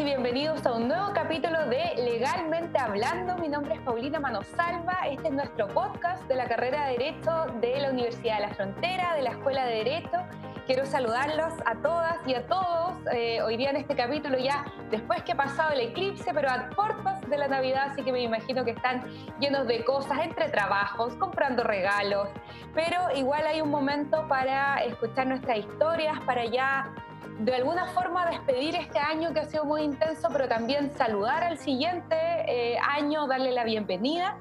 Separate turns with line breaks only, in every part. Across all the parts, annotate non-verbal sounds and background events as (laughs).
y bienvenidos a un nuevo capítulo de Legalmente Hablando. Mi nombre es Paulina Manosalva. Este es nuestro podcast de la carrera de Derecho de la Universidad de la Frontera, de la Escuela de Derecho. Quiero saludarlos a todas y a todos eh, hoy día en este capítulo ya después que ha pasado el eclipse, pero a puertas de la Navidad, así que me imagino que están llenos de cosas, entre trabajos, comprando regalos, pero igual hay un momento para escuchar nuestras historias, para ya de alguna forma despedir este año que ha sido muy intenso, pero también saludar al siguiente eh, año, darle la bienvenida.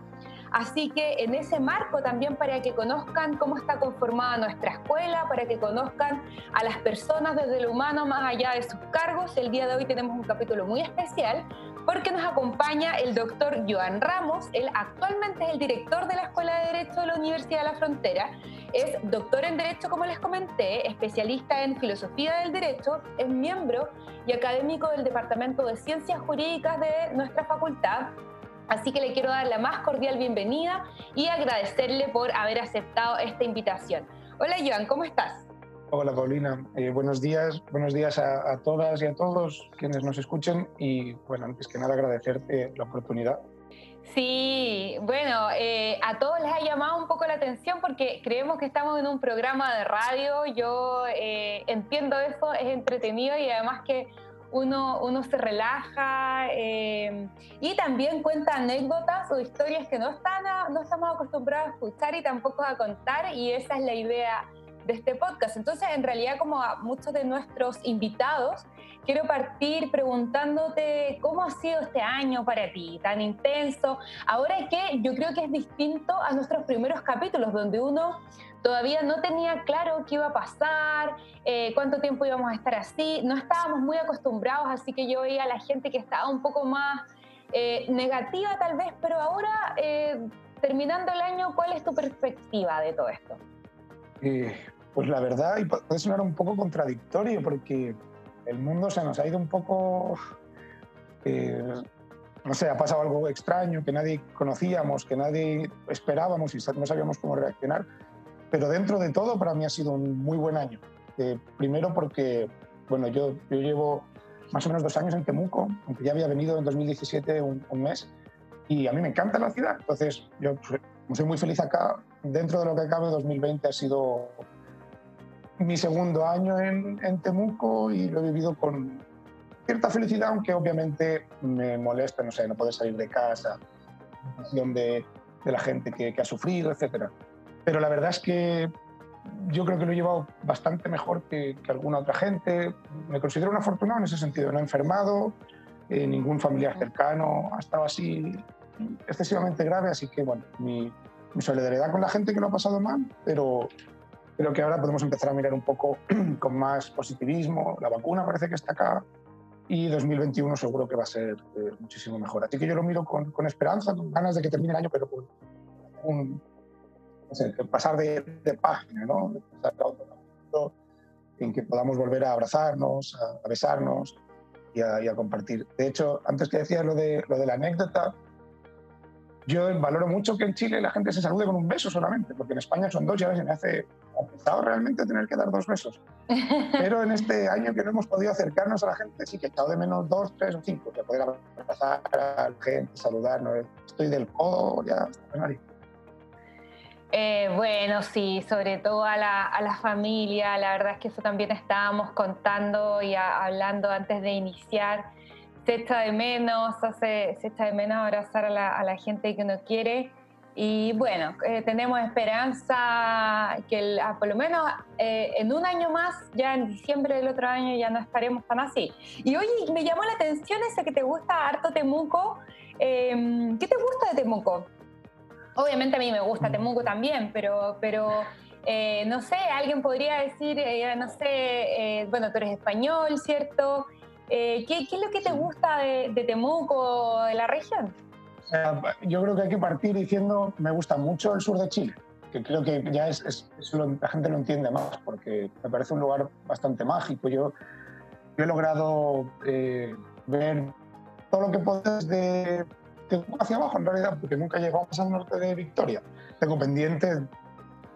Así que en ese marco también para que conozcan cómo está conformada nuestra escuela, para que conozcan a las personas desde lo humano más allá de sus cargos, el día de hoy tenemos un capítulo muy especial porque nos acompaña el doctor Joan Ramos. Él actualmente es el director de la Escuela de Derecho de la Universidad de la Frontera. Es doctor en Derecho, como les comenté, especialista en Filosofía del Derecho, es miembro y académico del Departamento de Ciencias Jurídicas de nuestra facultad. Así que le quiero dar la más cordial bienvenida y agradecerle por haber aceptado esta invitación. Hola Joan, ¿cómo estás?
Hola Paulina, eh, buenos días, buenos días a, todas y a todos quienes nos escuchen. Y bueno, antes que nada agradecerte la oportunidad.
Sí, bueno, eh, a todos les ha llamado un poco la atención porque creemos que estamos en un programa de radio, yo eh, entiendo eso, es entretenido y además que uno, uno se relaja y también cuenta anécdotas o historias que no, están no estamos acostumbrados a escuchar y tampoco a contar y esa es la idea de este podcast. Entonces, en realidad, como a muchos de nuestros invitados, quiero partir preguntándote cómo ha sido este año para ti, tan intenso. Ahora que yo creo que es distinto a nuestros primeros capítulos, donde uno todavía no tenía claro qué iba a pasar, eh, cuánto tiempo íbamos a estar así, no estábamos muy acostumbrados, así que yo veía a la gente que estaba un poco más eh, negativa tal vez, pero ahora, eh, terminando el año, ¿cuál es tu perspectiva de todo esto?
Pues la verdad, y puede sonar un poco contradictorio, porque el mundo se nos ha ido un poco, eh, no sé, ha pasado algo extraño que nadie conocíamos, que nadie esperábamos y no sabíamos cómo reaccionar. Pero dentro de todo, para mí ha sido un muy buen año. Eh, primero porque, bueno, yo, yo llevo más o menos dos años en Temuco, aunque ya había venido en 2017 un, un mes, y a mí me encanta la ciudad. Entonces, yo pues, soy muy feliz acá. Dentro de lo que cabe, 2020 ha sido mi segundo año en, en, Temuco y lo he vivido con cierta felicidad, aunque obviamente me molesta, no sé, no poder salir de casa, de, de la gente que, que ha sufrido, etc. Pero la verdad es que yo creo que lo he llevado bastante mejor que, que alguna otra gente. Me considero un afortunado en ese sentido. No he enfermado, eh, ningún familiar cercano ha estado así excesivamente grave, así que bueno, mi, mi solidaridad con la gente que lo ha pasado mal, pero Creo que ahora podemos empezar a mirar un poco (clears throat) con más positivismo. La vacuna parece que está acá y 2021 seguro que va a ser eh, muchísimo mejor. Así que yo lo miro con, con, esperanza, con ganas de que termine el año, pero con un, no sé, pasar de, de, página, ¿no? De pasar a otro en que podamos volver a abrazarnos, a, a besarnos y a, y a, compartir. De hecho, antes que decías lo de, lo de la anécdota, yo valoro mucho que en Chile la gente se salude con un beso solamente, porque en España son dos y ahora se me hace pesado realmente tener que dar dos besos. (laughs) Pero en este año que no hemos podido acercarnos a la gente, sí que he echado de menos dos, tres o cinco, que poder abrazar a la gente, saludarnos. Estoy del codo ya,
eh, bueno, sí, sobre todo a la, a la, familia, la verdad es que eso también estábamos contando y a, hablando antes de iniciar se echa de menos, se, se echa de menos abrazar a la, a la, gente que uno quiere. Y bueno, eh, tenemos esperanza que el, ah, por lo menos eh, en un año más, ya en diciembre del otro año, ya no estaremos tan así. Y oye, me llamó la atención ese que te gusta harto Temuco. Eh, ¿Qué te gusta de Temuco? Obviamente a mí me gusta Temuco también, pero, pero eh, no sé, alguien podría decir, eh, no sé, eh, bueno, tú eres español, ¿cierto? ¿qué, ¿qué, es lo que te gusta de, de Temuco, de la región?
Yo creo que hay que partir diciendo me gusta mucho el sur de Chile, que creo que ya es, es, es lo, la gente lo entiende más, porque me parece un lugar bastante mágico. Yo, yo he logrado eh, ver todo lo que puedes de Temuco hacia abajo, en realidad, porque nunca llegamos al norte de Victoria. Tengo pendiente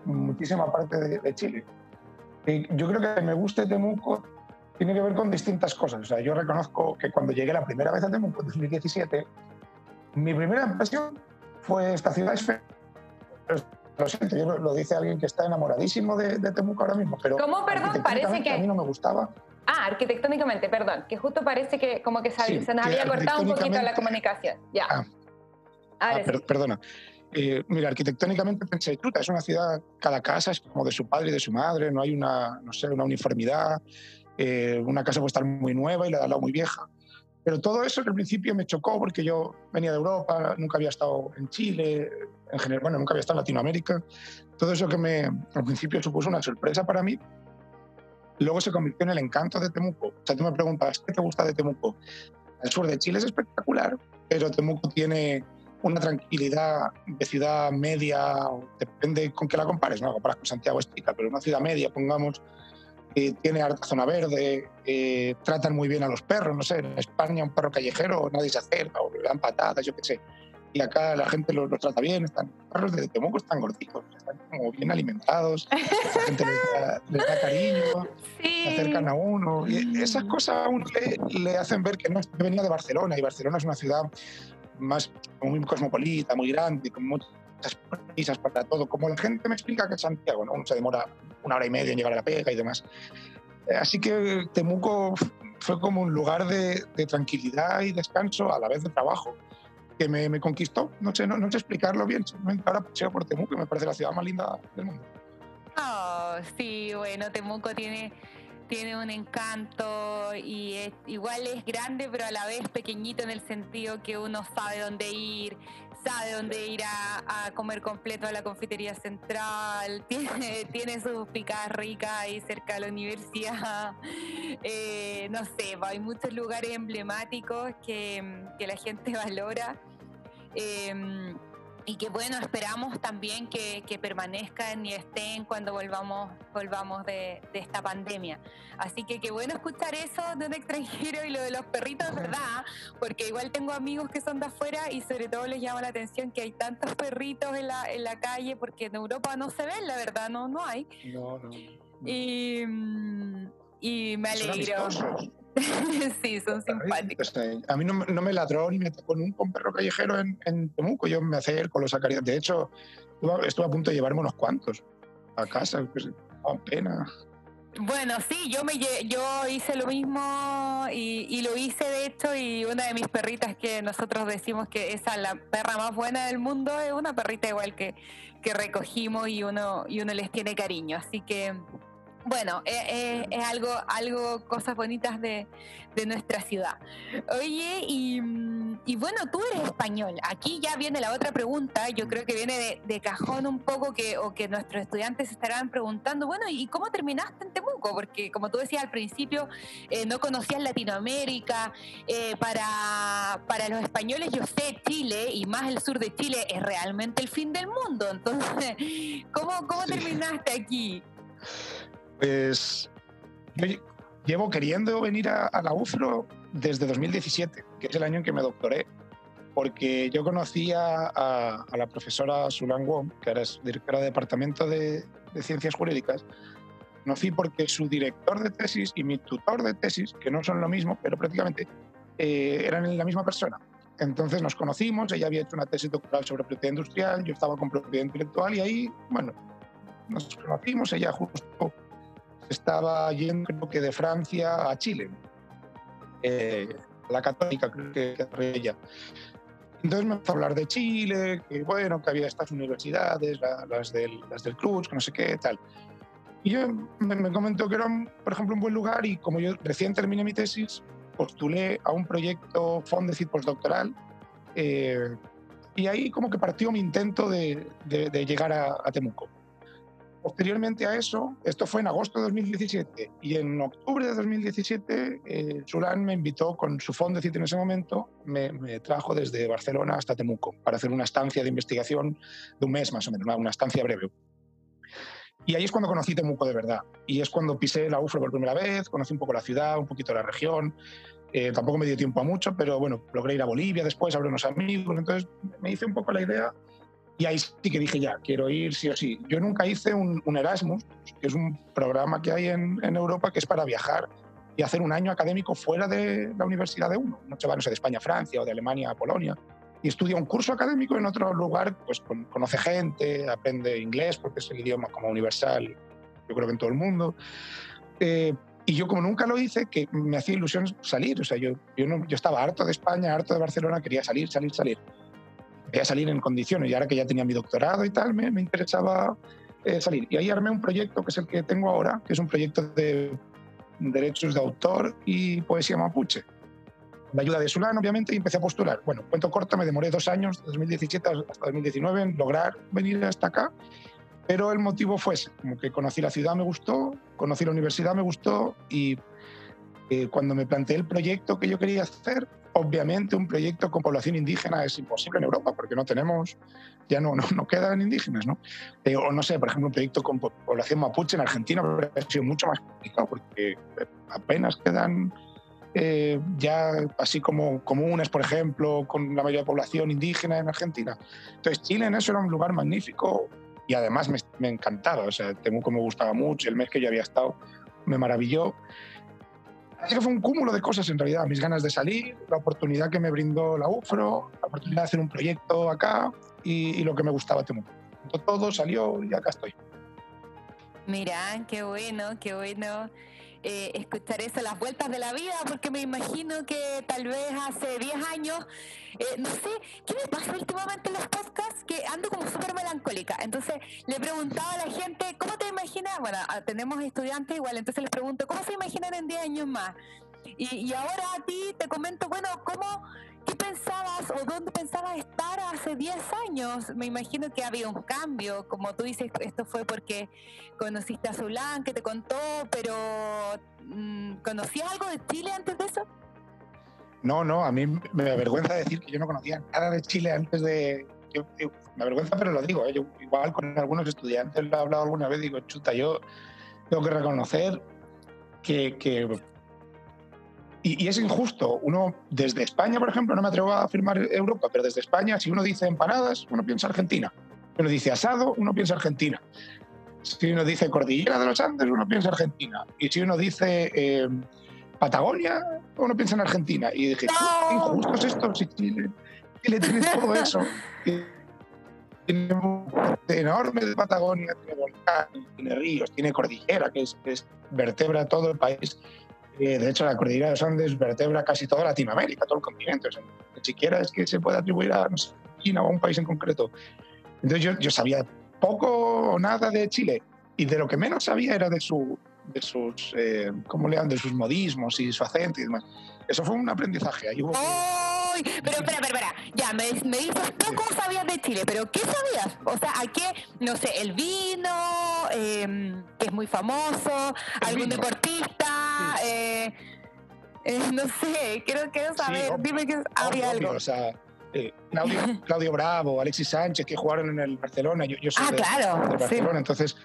muchísima parte de, de Chile. Y yo creo que me guste Temuco tiene que ver con distintas cosas. O sea, yo reconozco que cuando llegué la primera vez a Temuco en 2017, mi primera impresión fue esta ciudad es lo siento, yo lo, dice alguien que está enamoradísimo de, Temuco ahora mismo. Pero
¿Cómo, perdón? Parece que...
A mí no me gustaba.
Ah, arquitectónicamente, perdón, que justo parece que como que se, nos había cortado un poquito la comunicación. Ya.
Ah, ah Perdona. Eh, mira, arquitectónicamente pensé, es una ciudad, cada casa es como de su padre y de su madre, no hay una, no sé, una uniformidad, eh, una casa puede estar muy nueva y la de al lado muy vieja. Pero todo eso que al principio me chocó porque yo venía de Europa, nunca había estado en Chile, en general, bueno, nunca había estado en Latinoamérica. Todo eso que me, al principio supuso una sorpresa para mí, luego se convirtió en el encanto de Temuco. O sea, tú me preguntas, ¿qué te gusta de Temuco? El sur de Chile es espectacular, pero Temuco tiene una tranquilidad de ciudad media, depende con qué la compares, ¿no? Comparas con Santiago Estica, pero una ciudad media, pongamos, tiene harta zona verde, tratan muy bien a los perros, no sé, en España un perro callejero nadie se acerca, o le dan patadas, yo qué sé. Y acá la gente los, trata bien, están, los perros de Temuco están gorditos, están como bien alimentados, la gente les da, cariño, (laughs) se acercan a uno. Y esas cosas a uno le, hacen ver que no venía de Barcelona, y Barcelona es una ciudad más muy cosmopolita, muy grande, con muchas prisas para todo. Como la gente me explica que Santiago, ¿no? se demora una hora y media en llegar a la pega y demás. Eh, así que Temuco fue como un lugar de, tranquilidad y descanso, a la vez de trabajo, que me, me conquistó. No sé, no, no, sé explicarlo bien, simplemente ahora paseo por Temuco y me parece la ciudad más linda del mundo.
Oh, sí, bueno, Temuco tiene tiene un encanto y es, igual es grande, pero a la vez pequeñito en el sentido que uno sabe dónde ir, sabe dónde ir a, comer completo a la confitería central, (laughs) tiene, (laughs) tiene sus picadas ricas ahí cerca de la universidad. (laughs) Eh, no sé, hay muchos lugares emblemáticos que, que la gente valora. Eh, y que bueno, esperamos también que, permanezcan y estén cuando volvamos, volvamos de, esta pandemia. Así que qué bueno escuchar eso de un extranjero y lo de los perritos, ¿verdad? Porque igual tengo amigos que son de afuera y sobre todo les llama la atención que hay tantos perritos en la, en la calle porque en Europa no se ven, la verdad, no, no hay.
No, no.
Y, mm, y me alegro. (laughs) sí, son simpáticos.
A mí no, me ladró ni me tocó nunca un perro callejero en, en Temuco. Yo me acerco, los sacaría. De hecho, estuve a punto de llevarme unos cuantos a casa, pues, pena.
Bueno, sí, yo me yo hice lo mismo y, lo hice de hecho y una de mis perritas que nosotros decimos que esa es la perra más buena del mundo es una perrita igual que, que recogimos y uno y uno les tiene cariño, así que bueno, eh, eh, es algo, algo, cosas bonitas de, nuestra ciudad. Oye, mm, y, bueno, tú eres español. Aquí ya viene la otra pregunta, yo creo que viene de, cajón un poco, que, o que nuestros estudiantes estarán preguntando, bueno, ¿y cómo terminaste en Temuco? Porque como tú decías al principio, eh, no conocías Latinoamérica. para, para los españoles, yo sé, Chile, y más el sur de Chile, es realmente el fin del mundo. Entonces, (laughs) ¿cómo, cómo terminaste aquí?
Pues yo llevo queriendo venir a, la UFRO desde 2017, que es el año en que me doctoré, porque yo conocía a, la profesora Sulan Wong, que ahora es directora de Departamento de, Ciencias Jurídicas. Conocí porque su director de tesis y mi tutor de tesis, que no son lo mismo, pero prácticamente eh, eran la misma persona. Entonces nos conocimos, ella había hecho una tesis doctoral sobre propiedad industrial, yo estaba con propiedad intelectual y ahí, bueno, nos conocimos, ella justo estaba yendo creo que de Francia a Chile, eh, la católica creo que, que ella. Entonces me empezó a hablar de Chile, que bueno, que había estas universidades, las, del, las del Cruz, que no sé qué, tal. Y yo me, comentó que era, por ejemplo, un buen lugar y como yo recién terminé mi tesis, postulé a un proyecto Fondecid postdoctoral eh, y ahí como que partió mi intento de, de, llegar a, a Temuco. Posteriormente a eso, esto fue en agosto de 2017 y en octubre de 2017 eh, me invitó con su fondo de en ese momento, me, trajo desde Barcelona hasta Temuco para hacer una estancia de investigación de un mes más o menos, una, estancia breve. Y ahí es cuando conocí Temuco de verdad. Y es cuando pisé la UFRO por primera vez, conocí un poco la ciudad, un poquito la región. Eh, tampoco me dio tiempo a mucho, pero bueno, logré ir a Bolivia después, hablé unos amigos. Entonces me hice un poco la idea y ahí sí que dije ya, quiero ir sí o sí. Yo nunca hice un, Erasmus, que es un programa que hay en, en, Europa que es para viajar y hacer un año académico fuera de la universidad de uno. No se va, no sé, de España a Francia o de Alemania a Polonia. Y estudia un curso académico en otro lugar, pues conoce gente, aprende inglés, porque es el idioma como universal, yo creo que en todo el mundo. Eh, y yo como nunca lo hice, que me hacía ilusión salir. O sea, yo, yo, no, yo estaba harto de España, harto de Barcelona, quería salir, salir, salir. Quería salir en condiciones. Y ahora que ya tenía mi doctorado y tal, me, me interesaba eh, salir. Y ahí armé un proyecto que es el que tengo ahora, que es un proyecto de derechos de autor y poesía mapuche. La ayuda de Solán, obviamente, y empecé a postular. Bueno, cuento corto, me demoré dos años, 2017 hasta 2019, en lograr venir hasta acá pero el motivo fue ese, como que conocí la ciudad, me gustó, conocí la universidad, me gustó y eh, cuando me planteé el proyecto que yo quería hacer, obviamente un proyecto con población indígena es imposible en Europa porque no tenemos, ya no, no, quedan indígenas, ¿no? Eh, o no sé, por ejemplo, un proyecto con población mapuche en Argentina habría sido mucho más complicado porque apenas quedan eh, ya así como comunes, por ejemplo, con la mayoría de población indígena en Argentina. Entonces Chile en eso era un lugar magnífico, y además me, encantaba, o sea, Temuco me gustaba mucho, el mes que yo había estado me maravilló. Así que fue un cúmulo de cosas en realidad, mis ganas de salir, la oportunidad que me brindó la UFRO, la oportunidad de hacer un proyecto acá y, lo que me gustaba Temuco. Todo salió y acá estoy.
Mira, qué bueno, qué bueno. Eh, escuchar eso, las vueltas de la vida, porque me imagino que tal vez hace 10 años, eh, no sé, ¿qué me pasa últimamente en los podcasts? Que ando como súper melancólica. Entonces le preguntaba a la gente, ¿cómo te imaginas? Bueno, ah, tenemos estudiantes igual, entonces les pregunto, ¿cómo se imaginan en 10 años más? Y, y ahora a ti te comento, bueno, ¿cómo ¿Qué pensabas o dónde pensabas estar hace 10 años? Me imagino que había un cambio, como tú dices, esto fue porque conociste a Zulán, que te contó, pero mm, ¿conocías algo de Chile antes de eso?
No, no, a mí me avergüenza decir que yo no conocía nada de Chile antes de... me avergüenza, pero lo digo, ¿eh? yo igual con algunos estudiantes lo he hablado alguna vez, digo, chuta, yo tengo que reconocer que, que y, es injusto. Uno, desde España, por ejemplo, no me atrevo a afirmar Europa, pero desde España, si uno dice empanadas, uno piensa Argentina. Si uno dice asado, uno piensa Argentina. Si uno dice cordillera de los Andes, uno piensa Argentina. Y si uno dice eh, Patagonia, uno piensa en Argentina. Y dije, qué injusto es esto. Si Chile, Chile tiene todo eso. tiene un enorme de Patagonia, tiene volcanes, tiene ríos, tiene cordillera, que que es vertebra todo el país de hecho, la cordillera de los Andes vertebra casi toda Latinoamérica, todo el continente. ni siquiera es que se pueda atribuir a no China o a un país en concreto. Entonces yo, yo sabía poco o nada de Chile y de lo que menos sabía era de, su, de sus, eh, ¿cómo le de sus modismos y su acento y demás. Eso fue un aprendizaje. Ahí hubo...
¡Ay! Pero espera, espera, espera. Ya, me, me dices poco sabías de Chile, pero ¿qué sabías? O sea, ¿a qué? No sé, el vino, eh, que es muy famoso, algún deportista, eh, eh, no sé, quiero, quiero saber, dime que había algo.
O sea, eh, (laughs) Claudio, Bravo, Alexis Sánchez, que jugaron en el Barcelona, yo, yo soy
ah,
de,
claro,
Barcelona, entonces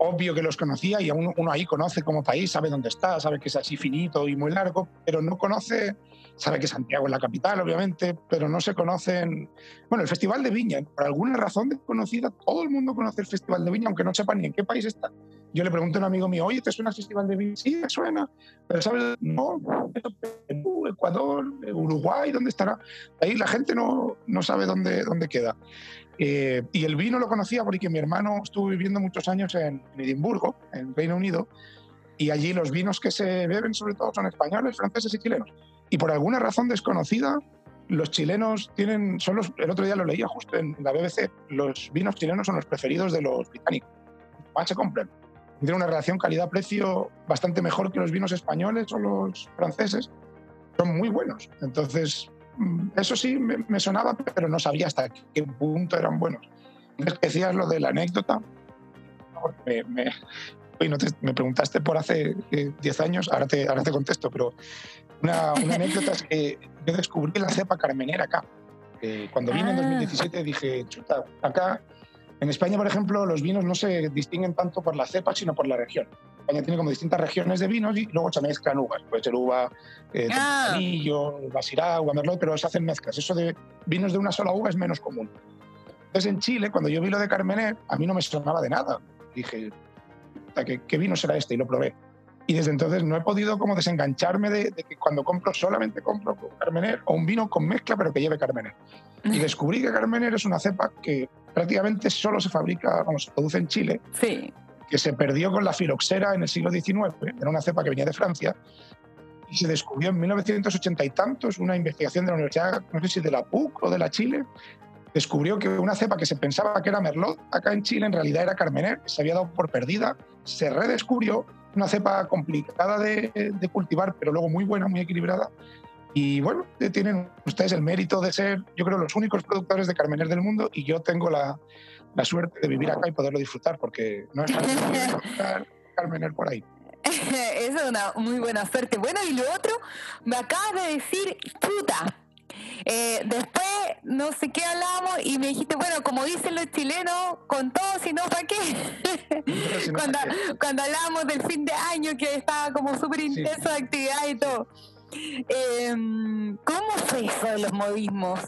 obvio que los conocía y uno, uno ahí conoce como país, sabe dónde está, sabe que es así finito y muy largo, pero no conoce sabe que Santiago es la capital, obviamente, pero no se conocen. Bueno, el Festival de Viña, por alguna razón desconocida, todo el mundo conoce el Festival de Viña, aunque no sepa ni en qué país está. Yo le pregunto a un amigo mío, oye, ¿te suena el Festival de Viña? Sí, me suena. Pero ¿sabes? No, Perú, Ecuador, Uruguay, ¿dónde estará? Ahí la gente no, no sabe dónde, dónde queda. Eh, y el vino lo conocía porque mi hermano estuvo viviendo muchos años en Edimburgo, en Reino Unido, y allí los vinos que se beben sobre todo son españoles, franceses y chilenos. Y por alguna razón desconocida, los chilenos tienen, son los, el otro día lo leía justo en la BBC, los vinos chilenos son los preferidos de los británicos. Más se compran. Tienen una relación calidad-precio bastante mejor que los vinos españoles o los franceses. Son muy buenos. Entonces, mm, eso sí me, sonaba, pero no sabía hasta qué punto eran buenos. Entonces, decías lo de la anécdota, me, no me preguntaste por hace 10 años, ahora te, ahora te contesto, pero una, anécdota es que yo descubrí la cepa carmenera acá. cuando vine en 2017 ah. dije, chuta, acá en España, por ejemplo, los vinos no se distinguen tanto por la cepa, sino por la región. España tiene como distintas regiones de vinos y luego se mezclan uvas. Puede ser uva eh, ah. Basirá, uva merlot, pero se hacen mezclas. Eso de vinos de una sola uva es menos común. Entonces en Chile, cuando yo vi lo de Carmener, a mí no me sonaba de nada. Dije, ¿qué, vino será este? Y lo probé. Y desde entonces no he podido como desengancharme de, que cuando compro solamente compro Carmener o un vino con mezcla pero que lleve Carmener. Y (laughs) descubrí que Carmener es una cepa que prácticamente solo se fabrica, vamos, se produce en Chile.
Sí.
Que se perdió con la filoxera en el siglo XIX. Era una cepa que venía de Francia y se descubrió en 1980 y tantos una investigación de la Universidad, no sé si de la PUC o de la Chile, descubrió que una cepa que se pensaba que era Merlot acá en Chile en realidad era Carmener, que se había dado por perdida, se redescubrió una cepa complicada de, cultivar, pero luego muy buena, muy equilibrada. Y bueno, tienen ustedes el mérito de ser, yo creo, los únicos productores de Carmener del mundo y yo tengo la, la suerte de vivir acá y poderlo disfrutar porque no es fácil Carmener por ahí. (laughs)
Eso es una muy buena suerte. Bueno, y lo otro, me acabas de decir, puta, eh, después, no sé qué hablamos y me dijiste, bueno, como dicen los chilenos, con todo, si no, ¿para (laughs) qué? cuando, cuando hablábamos del fin de año, que estaba como súper intenso de actividad y todo. Em, ¿Cómo fue eso de los modismos?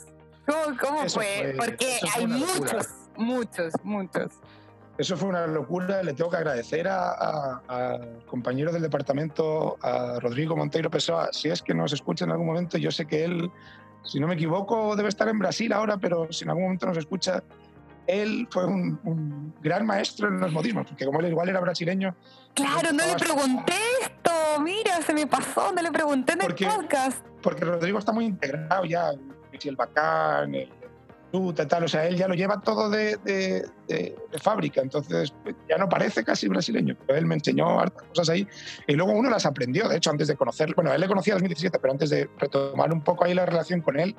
¿Cómo, fue? Porque hay muchos, muchos, muchos.
Eso fue una locura. Le tengo que agradecer a, a, compañeros del departamento, a Rodrigo Monteiro Pessoa. Si es que nos escucha en algún momento, yo sé que él si no me equivoco, debe estar en Brasil ahora, pero si en algún momento nos escucha, él fue un, gran maestro en los modismos, porque como él igual era brasileño.
Claro, no le pregunté mira, se me pasó, no le pregunté en el podcast.
Porque Rodrigo está muy integrado ya, el bacán, el tal, o sea, él ya lo lleva todo de, de, fábrica, entonces pues, ya no parece casi brasileño, pero él me enseñó hartas cosas ahí y luego uno las aprendió, de hecho, antes de conocerlo, bueno, él le conocía en 2017, pero antes de retomar un poco ahí la relación con él,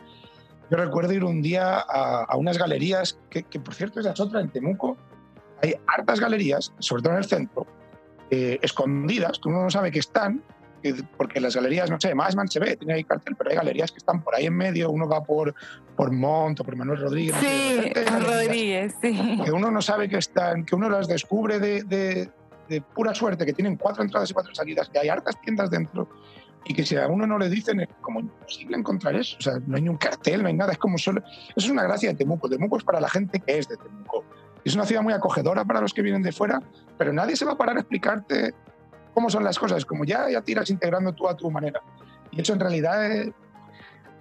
yo recuerdo ir un día a, unas galerías, que, por cierto esa es otra, en Temuco, hay hartas galerías, sobre todo en el centro, eh, escondidas, que uno no sabe que están, porque las galerías, no sé, más se ve, tiene ahí cartel, pero hay galerías que están por ahí en medio, uno va por, por Mont o por Manuel Rodríguez.
Sí, Rodríguez, sí.
Que uno no sabe que están, que uno las descubre de, de, de, pura suerte, que tienen cuatro entradas y cuatro salidas, que hay hartas tiendas dentro y que si a uno no le dicen es como imposible encontrar eso. O sea, no hay ni un cartel, no hay nada, es como solo... Eso es una gracia de Temuco. Temuco es para la gente que es de Temuco. Es una ciudad muy acogedora para los que vienen de fuera, pero nadie se va a parar a explicarte cómo son las cosas, como ya, ya tiras integrando tú a tu manera. Y eso en realidad eh,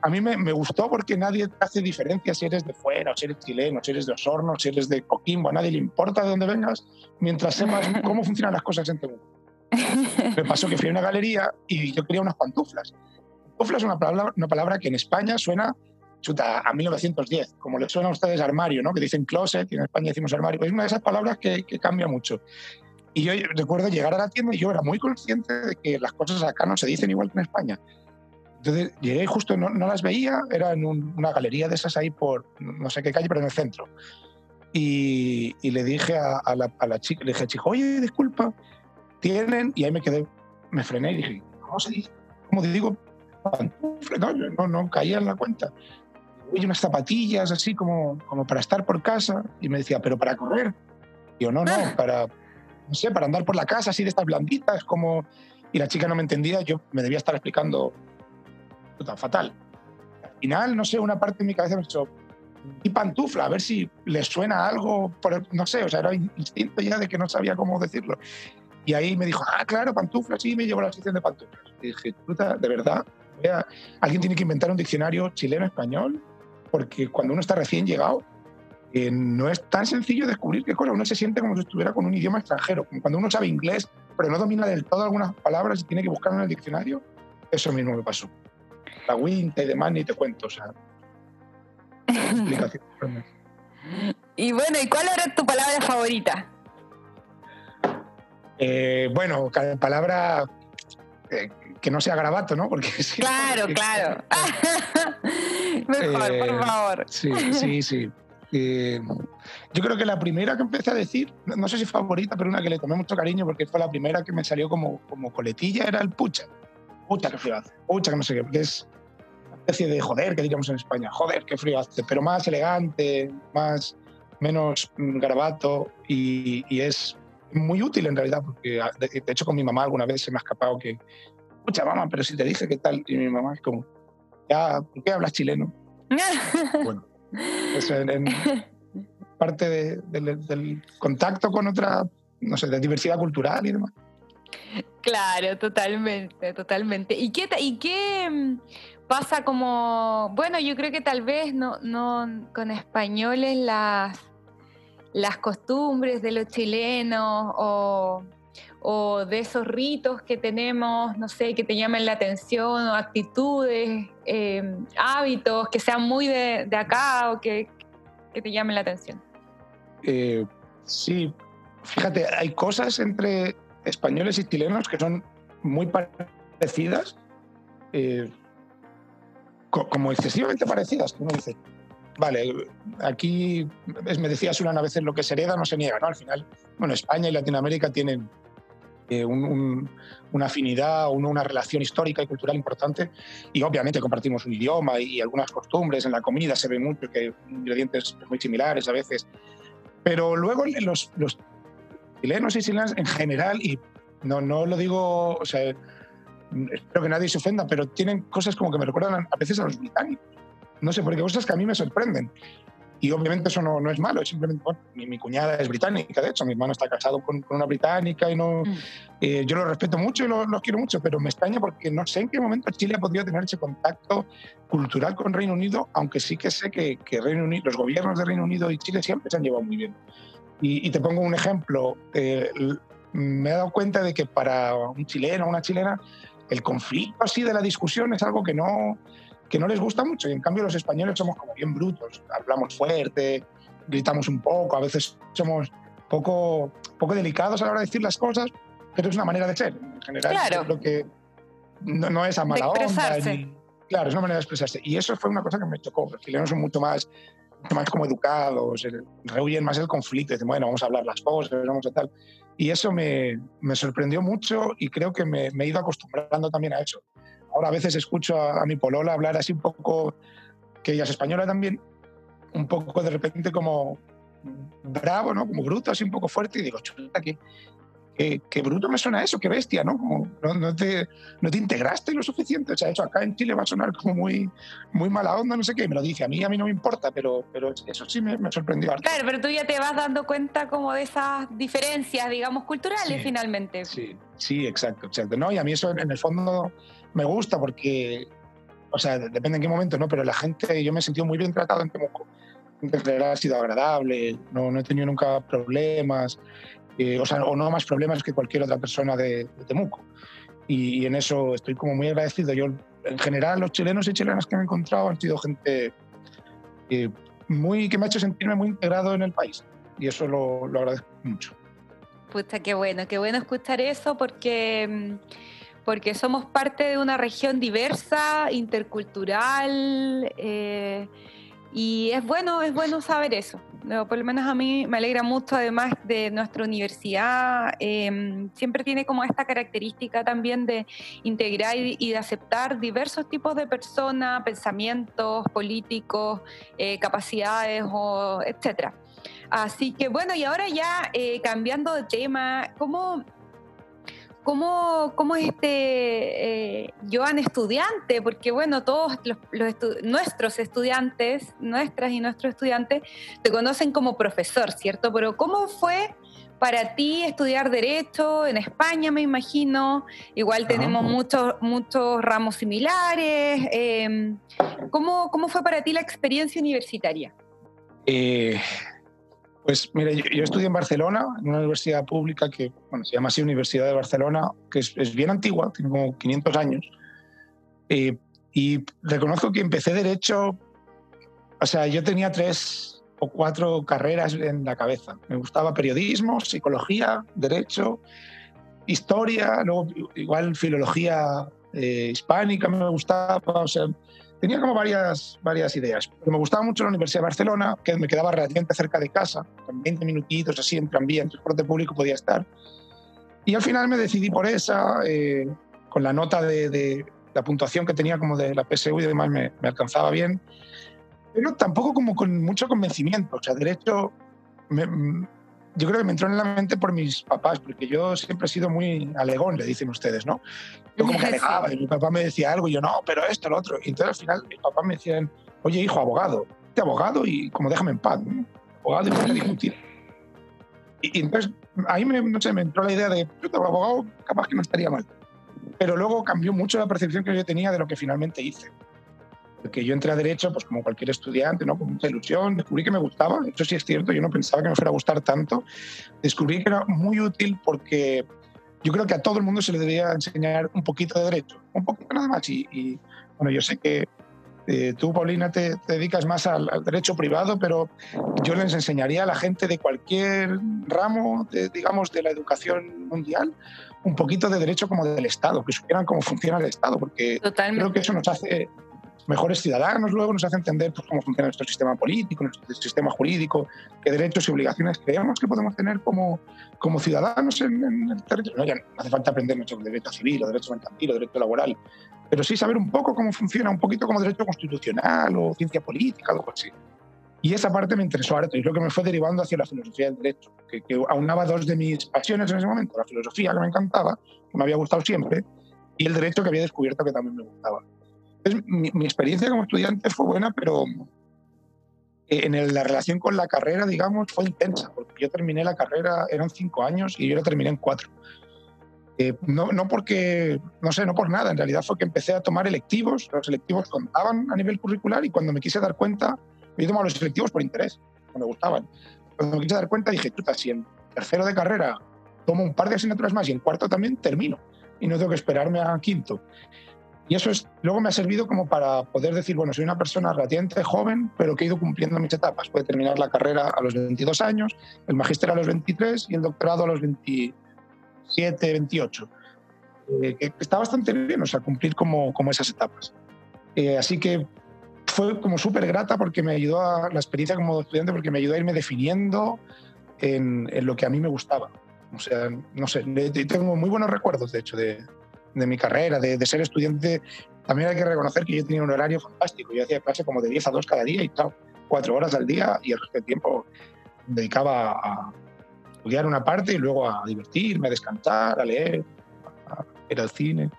a mí me, me, gustó porque nadie hace diferencia si eres de fuera, o si eres chileno, si eres de Osorno, si eres de Coquimbo, a nadie le importa de dónde vengas mientras sepas (laughs) cómo funcionan las cosas en Temuco. Me pasó que fui a una galería y yo quería unas pantuflas. Pantuflas es una palabra, una palabra que en España suena chuta, a 1910, como le suena a ustedes armario, ¿no? que dicen closet y en España decimos armario. Es una de esas palabras que, que cambia mucho. Y yo recuerdo llegar a la tienda y yo era muy consciente de que las cosas acá no se dicen igual que en España. Entonces llegué justo, no, no las veía, era en una galería de esas ahí por no sé qué calle, pero en el centro. Y, y le dije a, a, la, a, la, chica, le dije, chico, oye, disculpa, tienen, y ahí me quedé, me frené y dije, ¿cómo se dice? ¿Cómo te digo? No, no, no caía en la cuenta. Oye, unas zapatillas así como, como para estar por casa. Y me decía, ¿pero para correr? Y yo, no, no, para, no sé, para andar por la casa así de estas blanditas, como... Y la chica no me entendía, yo me debía estar explicando tan fatal. Al final, no sé, una parte de mi cabeza me dicho, y pantufla, a ver si le suena algo, por, no sé, o sea, era instinto ya de que no sabía cómo decirlo. Y ahí me dijo, ah, claro, pantufla, sí, me llevó a la sección de pantuflas. Y dije, puta, de verdad, alguien tiene que inventar un diccionario chileno-español, porque cuando uno está recién llegado, no es tan sencillo descubrir qué cosa. Uno se siente como si estuviera con un idioma extranjero. Como cuando uno sabe inglés, pero no domina del todo algunas palabras y tiene que buscarlo en el diccionario. Eso mismo me pasó. La Winter y demás ni te cuento. O sea, (laughs)
y bueno, ¿y cuál era tu palabra favorita?
Eh, bueno, cada palabra eh, que no sea garabato, ¿no? Porque (laughs)
claro, claro. (laughs) Mejor, por eh, favor.
Sí, sí, sí. Eh, yo creo que la primera que empecé a decir, no sé si favorita, pero una que le tomé mucho cariño porque fue la primera que me salió como, como coletilla, era el pucha. Pucha, qué frío hace. Pucha, que no sé qué, porque es una especie de joder que diríamos en España. Joder, qué frío hace, pero más elegante, más menos garabato y, y es muy útil en realidad, porque de, hecho con mi mamá alguna vez se me ha escapado que, pucha, mamá, pero si te dije qué tal, y mi mamá es como, ya, ¿por qué hablas chileno? (laughs) bueno, eso en, parte del contacto con otra, no sé, de diversidad cultural y demás.
Claro, totalmente, totalmente. ¿Y qué, y qué mm, pasa como, bueno, yo creo que tal vez no, no con españoles las, las costumbres de los chilenos o, de esos ritos que tenemos, no sé, que te llamen la atención o actitudes, em, hábitos que sean muy de, acá o que, te llamen la atención?
Eh, sí, fíjate, hay cosas entre españoles y chilenos que son muy parecidas, eh, como excesivamente parecidas, uno dice, vale, aquí me decías una veces lo que se hereda no se niega, ¿no? Al final, bueno, España y Latinoamérica tienen eh, una afinidad, una relación histórica y cultural importante y obviamente compartimos un idioma y, algunas costumbres, en la comida se ve mucho que ingredientes muy similares a veces, pero luego los, los chilenos y chilenas en general, y no, no lo digo, o sea, espero que nadie se ofenda, pero tienen cosas como que me recuerdan a veces a los británicos. No sé, porque cosas que a mí me sorprenden. Y obviamente eso no, no es malo, es simplemente, bueno, mi, cuñada es británica, de hecho, mi hermano está casado con, una británica y no, mm. eh, yo lo respeto mucho y los lo quiero mucho, pero me extraña porque no sé en qué momento Chile ha podido tener ese contacto cultural con Reino Unido, aunque sí que sé que, que Reino Unido, los gobiernos de Reino Unido y Chile siempre se han llevado muy bien. Y, te pongo un ejemplo. Eh, me he dado cuenta de que para un chileno o una chilena el conflicto así de la discusión es algo que no, que no les gusta mucho. Y en cambio los españoles somos como bien brutos. Hablamos fuerte, gritamos un poco, a veces somos poco, poco delicados a la hora de decir las cosas, pero es una manera de ser. En general,
claro.
lo que no, es a mala onda. claro, es una manera de expresarse. Y eso fue una cosa que me chocó. Los chilenos son mucho más más como educados, rehuyen más el conflicto, dicen, bueno, vamos a hablar las cosas, vamos a tal. Y eso me, me sorprendió mucho y creo que me, me, he ido acostumbrando también a eso. Ahora a veces escucho a, mi polola hablar así un poco, que ella es española también, un poco de repente como bravo, ¿no? Como bruto, así un poco fuerte, y digo, chuta, que qué, bruto me suena eso, qué bestia, ¿no? Como no, te, no te integraste lo suficiente. O sea, eso acá en Chile va a sonar como muy, muy mala onda, no sé qué. Me lo dice a mí, a mí no me importa, pero, pero eso sí me, me sorprendió.
Claro, pero tú ya te vas dando cuenta como de esas diferencias, digamos, culturales finalmente.
Sí, sí, exacto, exacto. ¿no? Y a mí eso en el fondo me gusta porque, o sea, depende en qué momento, ¿no? Pero la gente, yo me he sentido muy bien tratado en Temuco. Ha sido agradable, no, no he tenido nunca problemas o, sea, o no más problemas que cualquier otra persona de, Temuco. Y, en eso estoy como muy agradecido. Yo, en general, los chilenos y chilenas que me he encontrado han sido gente eh, muy, que me ha hecho sentirme muy integrado en el país. Y eso lo, lo agradezco mucho.
Puta, qué bueno, qué bueno escuchar eso porque, mm, porque somos parte de una región diversa, intercultural. Eh, y es bueno, es bueno saber eso. por lo menos a mí me alegra mucho, además de nuestra universidad, em, siempre tiene como esta característica también de integrar y, de aceptar diversos tipos de personas, pensamientos políticos, eh, capacidades, o, etc. Así que bueno, y ahora ya eh, cambiando de tema, ¿cómo ¿Cómo, cómo es este eh, Joan estudiante? Porque bueno, todos los, nuestros estudiantes, nuestras y nuestros estudiantes, te conocen como profesor, ¿cierto? Pero ¿cómo fue para ti estudiar Derecho en España, me imagino? Igual tenemos muchos, muchos ramos similares. Em, ¿cómo, ¿Cómo fue para ti la experiencia universitaria?
Eh, pues mire, yo, estudié en Barcelona, en una universidad pública que bueno, se llama así Universidad de Barcelona, que es, bien antigua, tiene como 500 años. Eh, y reconozco que empecé derecho, o sea, yo tenía tres o cuatro carreras en la cabeza. Me gustaba periodismo, psicología, derecho, historia, luego igual filología eh, hispánica me gustaba, o sea, tenía como varias, varias ideas. me gustaba mucho la Universidad de Barcelona, que me quedaba relativamente cerca de casa, con 20 minutitos así en tranvía, en transporte público podía estar. Y al final me decidí por esa, eh, con la nota de, la puntuación que tenía como de la PSU y demás me, me, alcanzaba bien, pero tampoco como con mucho convencimiento. O sea, derecho, me, yo creo que me entró en la mente por mis papás, porque yo siempre he sido muy alegón, le dicen ustedes, ¿no? Yo como que alegaba y mi papá me decía algo y yo, no, pero esto, lo otro. Y entonces al final mi papá me decían, oye, hijo, abogado, te abogado y como déjame en paz, ¿no? Abogado y voy a discutir. Y, entonces ahí me, no sé, me entró la idea de, yo abogado, capaz que no estaría mal. Pero luego cambió mucho la percepción que yo tenía de lo que finalmente hice. Porque yo entré a Derecho, pues como cualquier estudiante, ¿no? con mucha ilusión, descubrí que me gustaba, eso sí es cierto, yo no pensaba que me fuera a gustar tanto, descubrí que era muy útil porque yo creo que a todo el mundo se le debería enseñar un poquito de Derecho, un poquito nada más. Y, y bueno, yo sé que eh, tú, Paulina, te, dedicas más al, derecho privado, pero yo les enseñaría a la gente de cualquier ramo, digamos, de la educación mundial, un poquito de derecho como del Estado, que supieran cómo funciona el Estado, porque creo que eso nos hace mejores ciudadanos, luego nos hace entender pues, cómo funciona nuestro sistema político, nuestro sistema jurídico, qué derechos y obligaciones creemos que podemos tener como, como ciudadanos en, el territorio. No, ya no hace falta aprender de derecho civil o derecho mercantil o derecho laboral, pero sí saber un poco cómo funciona, un poquito como derecho constitucional o ciencia política, algo así. Y esa parte me interesó harto y es lo que me fue derivando hacia la filosofía del derecho, que, que, aunaba dos de mis pasiones en ese momento, la filosofía que me encantaba, que me había gustado siempre, y el derecho que había descubierto que también me gustaba mi, experiencia como estudiante fue buena, pero en la relación con la carrera, digamos, fue intensa, porque yo terminé la carrera, eran cinco años y yo la terminé en cuatro. Eh, no, no porque, no sé, no por nada, en realidad fue que empecé a tomar electivos, los electivos contaban a nivel curricular y cuando me quise dar cuenta, yo tomaba los electivos por interés, me gustaban. Cuando me quise dar cuenta dije, chuta, si en tercero de carrera tomo un par de asignaturas más y en cuarto también termino y no tengo que esperarme a quinto. Y eso es, luego me ha servido como para poder decir, bueno, soy una persona relativamente joven, pero que he ido cumpliendo mis etapas. Puede terminar la carrera a los 22 años, el magíster a los 23 y el doctorado a los 27, 28. Eh, está bastante bien, o sea, cumplir como, como esas etapas. Eh, así que fue como súper grata porque me ayudó a la experiencia como estudiante, porque me ayudó a irme definiendo en, en lo que a mí me gustaba. O sea, no sé, tengo muy buenos recuerdos, de hecho, de, de mi carrera, de, ser estudiante, también hay que reconocer que yo tenía un horario fantástico. Yo hacía clase como de 10 a 2 cada día y cuatro horas al día y el resto del tiempo dedicaba a estudiar una parte y luego a divertirme, a descansar, a leer, a ir al cine.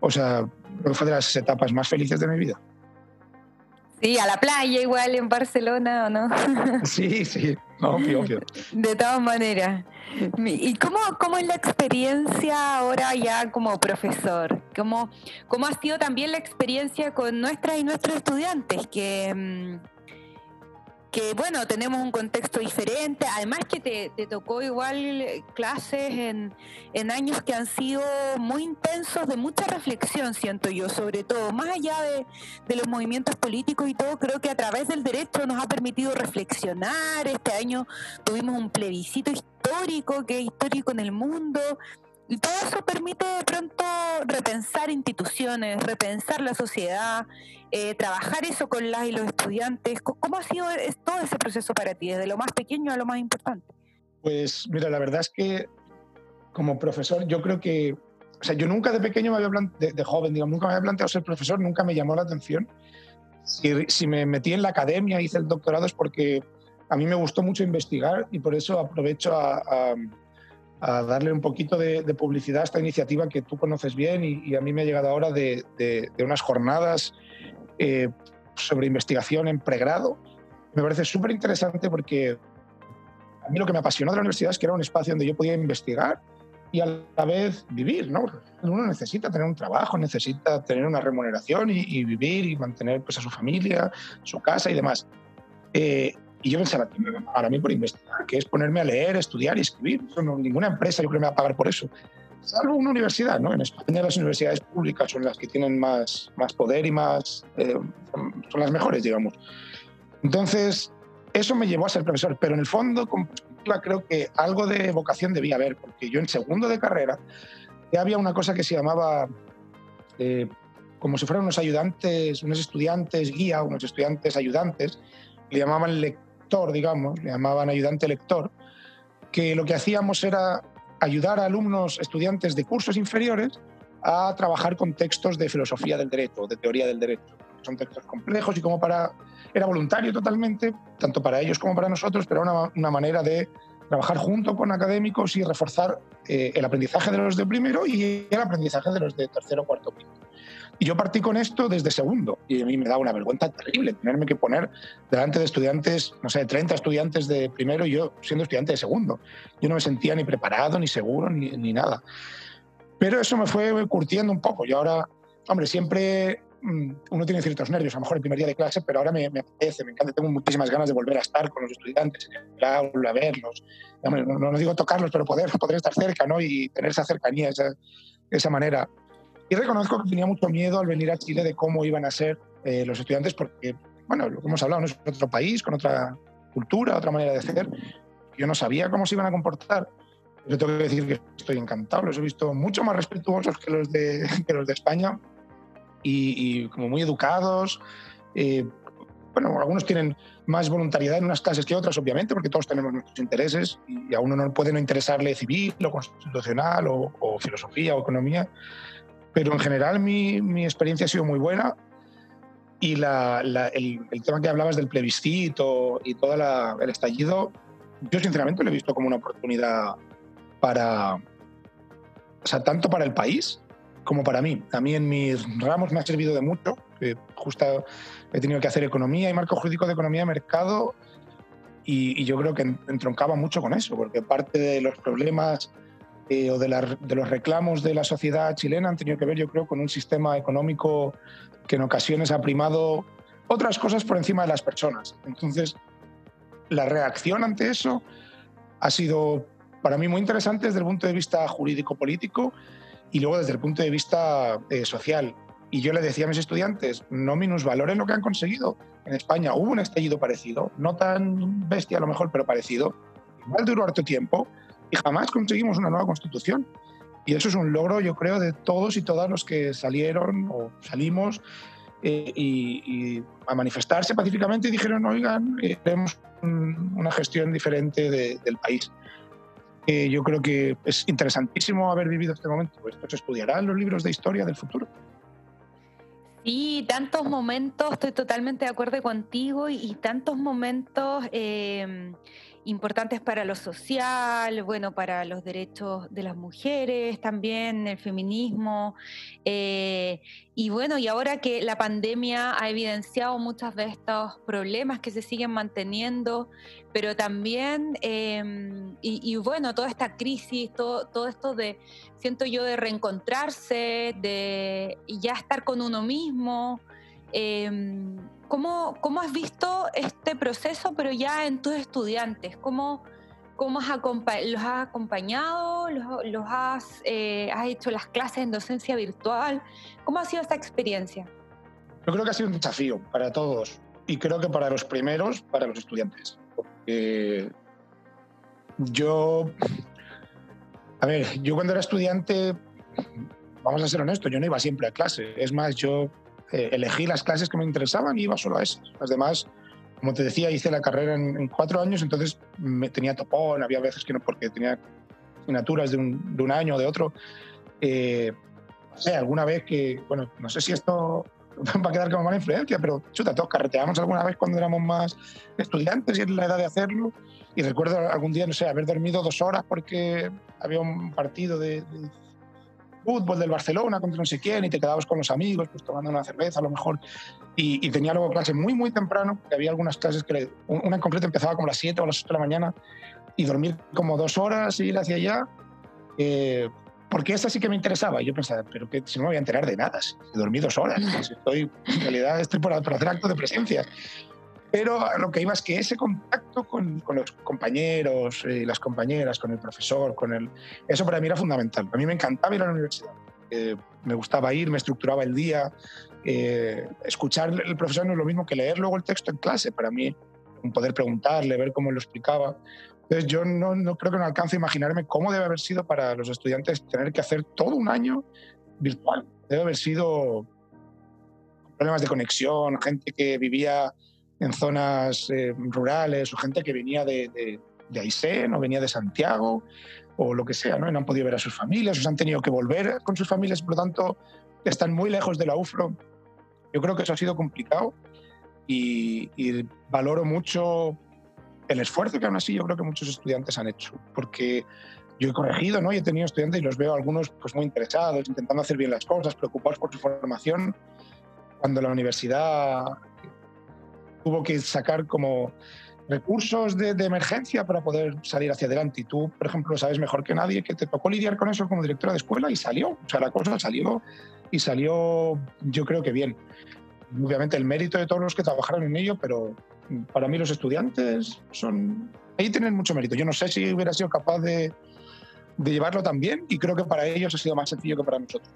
O sea, creo que fue de las etapas más felices de mi vida.
Sí, a la playa igual en Barcelona, ¿o no? (laughs)
Sí, sí, obvio, obvio.
De todas maneras. ¿Y cómo, cómo es la experiencia ahora ya como profesor? ¿Cómo, ¿Cómo ha sido también la experiencia con nuestras y nuestros estudiantes? Que mm, que bueno, tenemos un contexto diferente, además que te, tocó igual eh, clases en, en, años que han sido muy intensos, de mucha reflexión, siento yo, sobre todo, más allá de, de, los movimientos políticos y todo, creo que a través del derecho nos ha permitido reflexionar, este año tuvimos un plebiscito histórico, que es histórico en el mundo, y todo eso permite de pronto repensar instituciones, repensar la sociedad, eh, trabajar eso con las y los estudiantes. ¿Cómo ha sido todo ese proceso para ti, desde lo más pequeño a lo más importante?
Pues mira, la verdad es que como profesor yo creo que, o sea, yo nunca de pequeño me había planteado, de, joven, digamos, nunca me había planteado ser profesor, nunca me llamó la atención. Si, si me metí en la academia, hice el doctorado es porque a mí me gustó mucho investigar y por eso aprovecho a a darle un poquito de, publicidad a esta iniciativa que tú conoces bien y, a mí me ha llegado ahora de, unas jornadas eh, sobre investigación en pregrado. Me parece súper interesante porque a mí lo que me apasionó de la universidad es que era un espacio donde yo podía investigar y a la vez vivir, ¿no? Uno necesita tener un trabajo, necesita tener una remuneración y, vivir y mantener pues, a su familia, su casa y demás. Eh, y yo pensaba, para mí por investigar, que es ponerme a leer, estudiar y escribir. ninguna empresa yo creo me va a pagar por eso. Salvo una universidad, ¿no? En España las universidades públicas son las que tienen más, más poder y más... Eh, son las mejores, digamos. Entonces, eso me llevó a ser profesor, pero en el fondo, creo que algo de vocación debía haber, porque yo en segundo de carrera ya había una cosa que se llamaba, eh, como si fueran unos ayudantes, unos estudiantes guía, unos estudiantes ayudantes, le llamaban lectores digamos, le llamaban ayudante lector, que lo que hacíamos era ayudar a alumnos, estudiantes de cursos inferiores, a trabajar con textos de filosofía del derecho, de teoría del derecho. Son textos complejos y como para... Era voluntario totalmente, tanto para ellos como para nosotros, pero era una, manera de trabajar junto con académicos y reforzar eh, el aprendizaje de los de primero y el aprendizaje de los de tercero, cuarto, quinto. Y yo partí con esto desde segundo y a mí me daba una vergüenza terrible tenerme que poner delante de estudiantes, no sé, 30 estudiantes de primero y yo siendo estudiante de segundo. Yo no me sentía ni preparado, ni seguro, ni, ni nada. Pero eso me fue curtiendo un poco y ahora, hombre, siempre mm, uno tiene ciertos nervios, a lo mejor el primer día de clase, pero ahora me, me apetece, me encanta, tengo muchísimas ganas de volver a estar con los estudiantes en el aula, verlos. No, no, digo tocarlos, pero poder, (laughs) poder estar cerca ¿no? y tener esa cercanía, esa, esa manera. Y reconozco que tenía mucho miedo al venir a Chile de cómo iban a ser eh, los estudiantes, porque, bueno, lo que hemos hablado, no es otro país, con otra cultura, otra manera de hacer. Yo no sabía cómo se iban a comportar. Yo tengo que decir que estoy encantado, los he visto mucho más respetuosos que los de, (laughs) que los de España y, y como muy educados. Eh, bueno, algunos tienen más voluntariedad en unas clases que otras, obviamente, porque todos tenemos nuestros intereses y a uno no puede no interesarle civil o constitucional o, o filosofía o economía pero en general mi, mi experiencia ha sido muy buena y la, la, el, el, tema que hablabas del plebiscito y todo el estallido, yo sinceramente lo he visto como una oportunidad para, o sea, tanto para el país como para mí. A mí en mis ramos me ha servido de mucho. justo he tenido que hacer economía y marco jurídico de economía de mercado y, y yo creo que entroncaba mucho con eso, porque parte de los problemas eh, o de, los reclamos de la sociedad chilena han tenido que ver, yo creo, con un sistema económico que en ocasiones ha primado otras cosas por encima de las personas. Entonces, la reacción ante eso ha sido para mí muy interesante desde el punto de vista jurídico-político y luego desde el punto de vista eh, social. Y yo le decía a mis estudiantes, no minusvaloren lo que han conseguido. En España hubo un estallido parecido, no tan bestia a lo mejor, pero parecido. Igual duró harto tiempo, y jamás conseguimos una nueva constitución. Y eso es un logro, yo creo, de todos y todas los que salieron o salimos eh, y, y, a manifestarse pacíficamente y dijeron, oigan, eh, queremos un, una gestión diferente de, del país. Eh, yo creo que es interesantísimo haber vivido este momento. Esto se estudiará en los libros de historia del futuro.
Sí, tantos momentos, estoy totalmente de acuerdo contigo, y, y tantos momentos eh, importantes para lo social, bueno, para los derechos de las mujeres también, el feminismo. Eh, y bueno, y ahora que la pandemia ha evidenciado muchos de estos problemas que se siguen manteniendo, pero también, eh, y, bueno, toda esta crisis, todo, todo esto de, siento yo, de reencontrarse, de ya estar con uno mismo. Eh, ¿Cómo, ¿Cómo, has visto este proceso, pero ya en tus estudiantes? ¿Cómo, cómo has los has acompañado? ¿Los, los has, eh, has, hecho las clases en docencia virtual? ¿Cómo ha sido esta experiencia?
Yo creo que ha sido un desafío para todos y creo que para los primeros, para los estudiantes. Porque yo, a ver, yo cuando era estudiante, vamos a ser honestos, yo no iba siempre a clase. Es más, yo eh, elegí las clases que me interesaban y iba solo a esas. Las demás, como te decía, hice la carrera en, en cuatro años, entonces me tenía topón, había veces que no, porque tenía asignaturas de un, de un año o de otro. Eh, no sé, alguna vez que, bueno, no sé si esto (laughs) va a quedar como mala influencia, pero chuta, todos carreteamos alguna vez cuando éramos más estudiantes y es la edad de hacerlo. Y recuerdo algún día, no sé, haber dormido dos horas porque había un partido de, de fútbol del Barcelona contra no sé quién y te quedabas con los amigos, pues tomando una cerveza a lo mejor. Y, y tenía luego clase muy, muy temprano, que había algunas clases que, una en concreto empezaba como a las 7 o a las 8 de la mañana y dormir como dos horas y ir hacia allá. Eh, porque esa sí que me interesaba. Y yo pensaba, pero que si no me voy a enterar de nada, si dormí dos horas, si estoy, en realidad estoy por, por hacer acto de presencia. Pero lo que iba es que ese contacto con, con los compañeros, eh, las compañeras, con el profesor, con el, eso para mí era fundamental. A mí me encantaba ir a la universidad. Eh, me gustaba ir, me estructuraba el día. Eh, escuchar el profesor no es lo mismo que leer luego el texto en clase. Para mí, poder preguntarle, ver cómo lo explicaba. Entonces yo no, no creo que no alcance a imaginarme cómo debe haber sido para los estudiantes tener que hacer todo un año virtual. Debe haber sido problemas de conexión, gente que vivía en zonas eh, rurales o gente que venía de, de, de, Aysén o venía de Santiago o lo que sea, ¿no? Y no han podido ver a sus familias, o se han tenido que volver con sus familias, por lo tanto están muy lejos de la UFRO. Yo creo que eso ha sido complicado y, y valoro mucho el esfuerzo que aún así yo creo que muchos estudiantes han hecho, porque yo he corregido, ¿no? Y he tenido estudiantes y los veo algunos pues muy interesados, intentando hacer bien las cosas, preocupados por su formación, cuando la universidad tuvo que sacar como recursos de, emergencia para poder salir hacia adelante. Y tú, por ejemplo, sabes mejor que nadie que te tocó lidiar con eso como directora de escuela y salió. O sea, la cosa salió y salió, yo creo que bien. Obviamente el mérito de todos los que trabajaron en ello, pero para mí los estudiantes son... Ahí tienen mucho mérito. Yo no sé si hubiera sido capaz de, de llevarlo también y creo que para ellos ha sido más sencillo que para nosotros.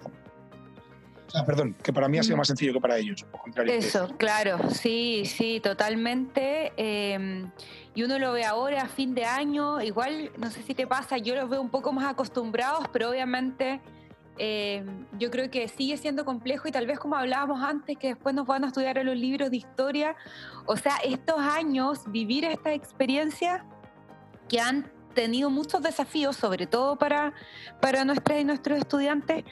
Ah, perdón, que para mí ha sido mm. más sencillo que para ellos.
Eso, claro, sí, sí, totalmente. Em, y uno lo ve ahora a fin de año, igual, no sé si te pasa, yo los veo un poco más acostumbrados, pero obviamente em, yo creo que sigue siendo complejo y tal vez como hablábamos antes, que después nos van a estudiar en los libros de historia, o sea, estos años, vivir esta experiencia que han tenido muchos desafíos, sobre todo para, para nuestras y nuestros estudiantes.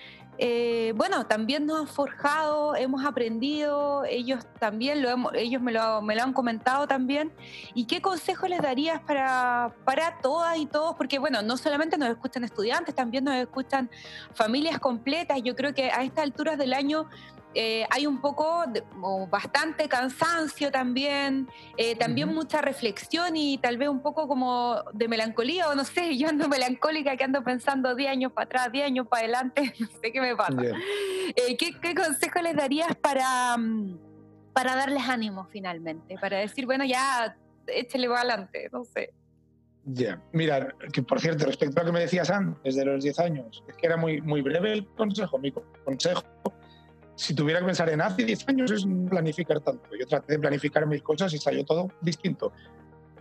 Eh, bueno, también nos han forjado, hemos aprendido, ellos también, lo ellos me lo, me lo, han comentado también. ¿Y qué consejo les darías para, para todas y todos? Porque, bueno, no solamente nos escuchan estudiantes, también nos escuchan familias completas. Yo creo que a estas alturas del año eh, hay un poco, o bastante cansancio también, eh, también mucha reflexión y tal vez un poco como de melancolía, o no sé, (laughs) yo ando melancólica que ando pensando 10 años para atrás, 10 años para adelante, (laughs) no sé qué me pasa. Eh, ¿qué, consejo les darías para, mm, para darles ánimo finalmente? Para decir, bueno, ya échale para adelante, no sé.
Ya, mira, que por cierto, respecto a lo que me decías antes de los 10 años, es que era muy, muy breve el consejo. Mi consejo si tuviera que pensar en hace 10 años es planificar tanto. Yo traté de planificar mis cosas y salió todo distinto.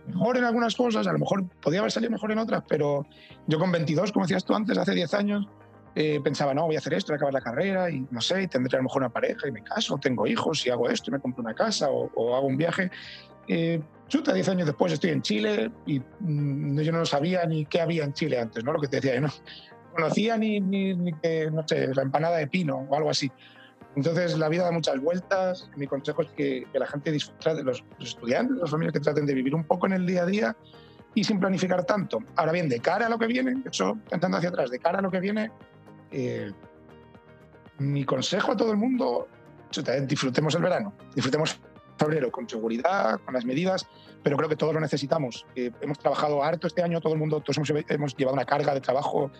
Mejor en algunas cosas, a lo mejor podía haber salido mejor en otras, pero yo con 22, como decías tú antes, hace 10 años, eh, pensaba, no, voy a hacer esto, voy a acabar la carrera y no sé, y tendré a lo mejor una pareja y me caso, tengo hijos y hago esto y me compro una casa o, hago un viaje. Eh, chuta, 10 años después estoy en Chile y mm, yo no sabía ni qué había en Chile antes, ¿no? Lo que te decía, yo no conocía ni, ni, ni que, no sé, la empanada de pino o algo así. Entonces, la vida da muchas vueltas. Mi consejo es que, la gente disfrute, los, los estudiantes, las familias que traten de vivir un poco en el día a día y sin planificar tanto. Ahora bien, de cara a lo que viene, eso pensando hacia atrás, de cara a lo que viene, eh, mi consejo a todo el mundo, disfrutemos el verano, disfrutemos febrero con seguridad, con las medidas, pero creo que todos lo necesitamos. Eh, hemos trabajado harto este año, todo el mundo, todos hemos, hemos, llevado una carga de trabajo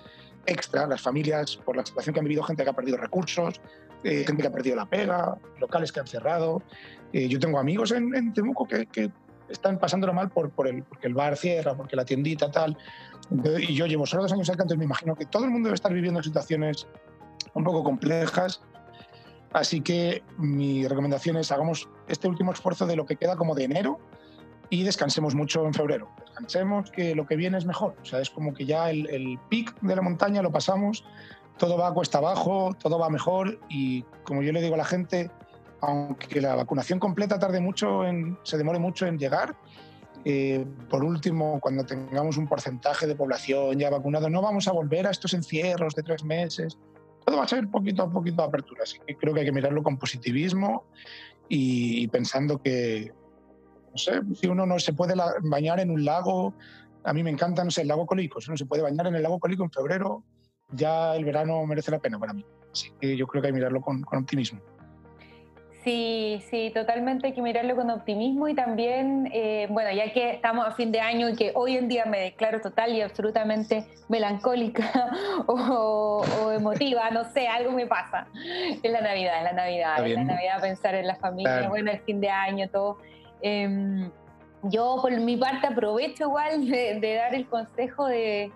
extra, las familias, por la situación que han vivido, gente que ha perdido recursos, eh, gente que ha perdido la pega, locales que han cerrado. Eh, yo tengo amigos en, en Temuco que, que, están pasándolo mal por, por el, porque el bar cierra, porque la tiendita tal. y yo llevo solo dos años acá, entonces me imagino que todo el mundo debe estar viviendo situaciones un poco complejas. Así que mi recomendación es hagamos este último esfuerzo de lo que queda como de enero y descansemos mucho en febrero. Descansemos que lo que viene es mejor. O sea, es como que ya el, el pic de la montaña lo pasamos todo va a cuesta abajo, todo va mejor y como yo le digo a la gente, aunque la vacunación completa tarde mucho, en, se demore mucho en llegar, eh, por último, cuando tengamos un porcentaje de población ya vacunado, no vamos a volver a estos encierros de tres meses. Todo va a ser poquito a poquito de apertura. Así que creo que hay que mirarlo con positivismo y, pensando que, no sé, si uno no se puede bañar en un lago, a mí me encanta, no sé, el lago Colico, si uno se puede bañar en el lago Colico en febrero, ya el verano merece la pena para mí. Así que yo creo que hay que mirarlo con, optimismo.
Sí, sí, totalmente hay que mirarlo con optimismo y también, eh, bueno, ya que estamos a fin de año y que hoy en día me declaro total y absolutamente melancólica (laughs) o, emotiva, no sé, algo me pasa. Es la Navidad, es la Navidad, es la Navidad pensar en la familia, bueno, el fin de año, todo. Em, yo por mi parte aprovecho igual de dar el consejo de,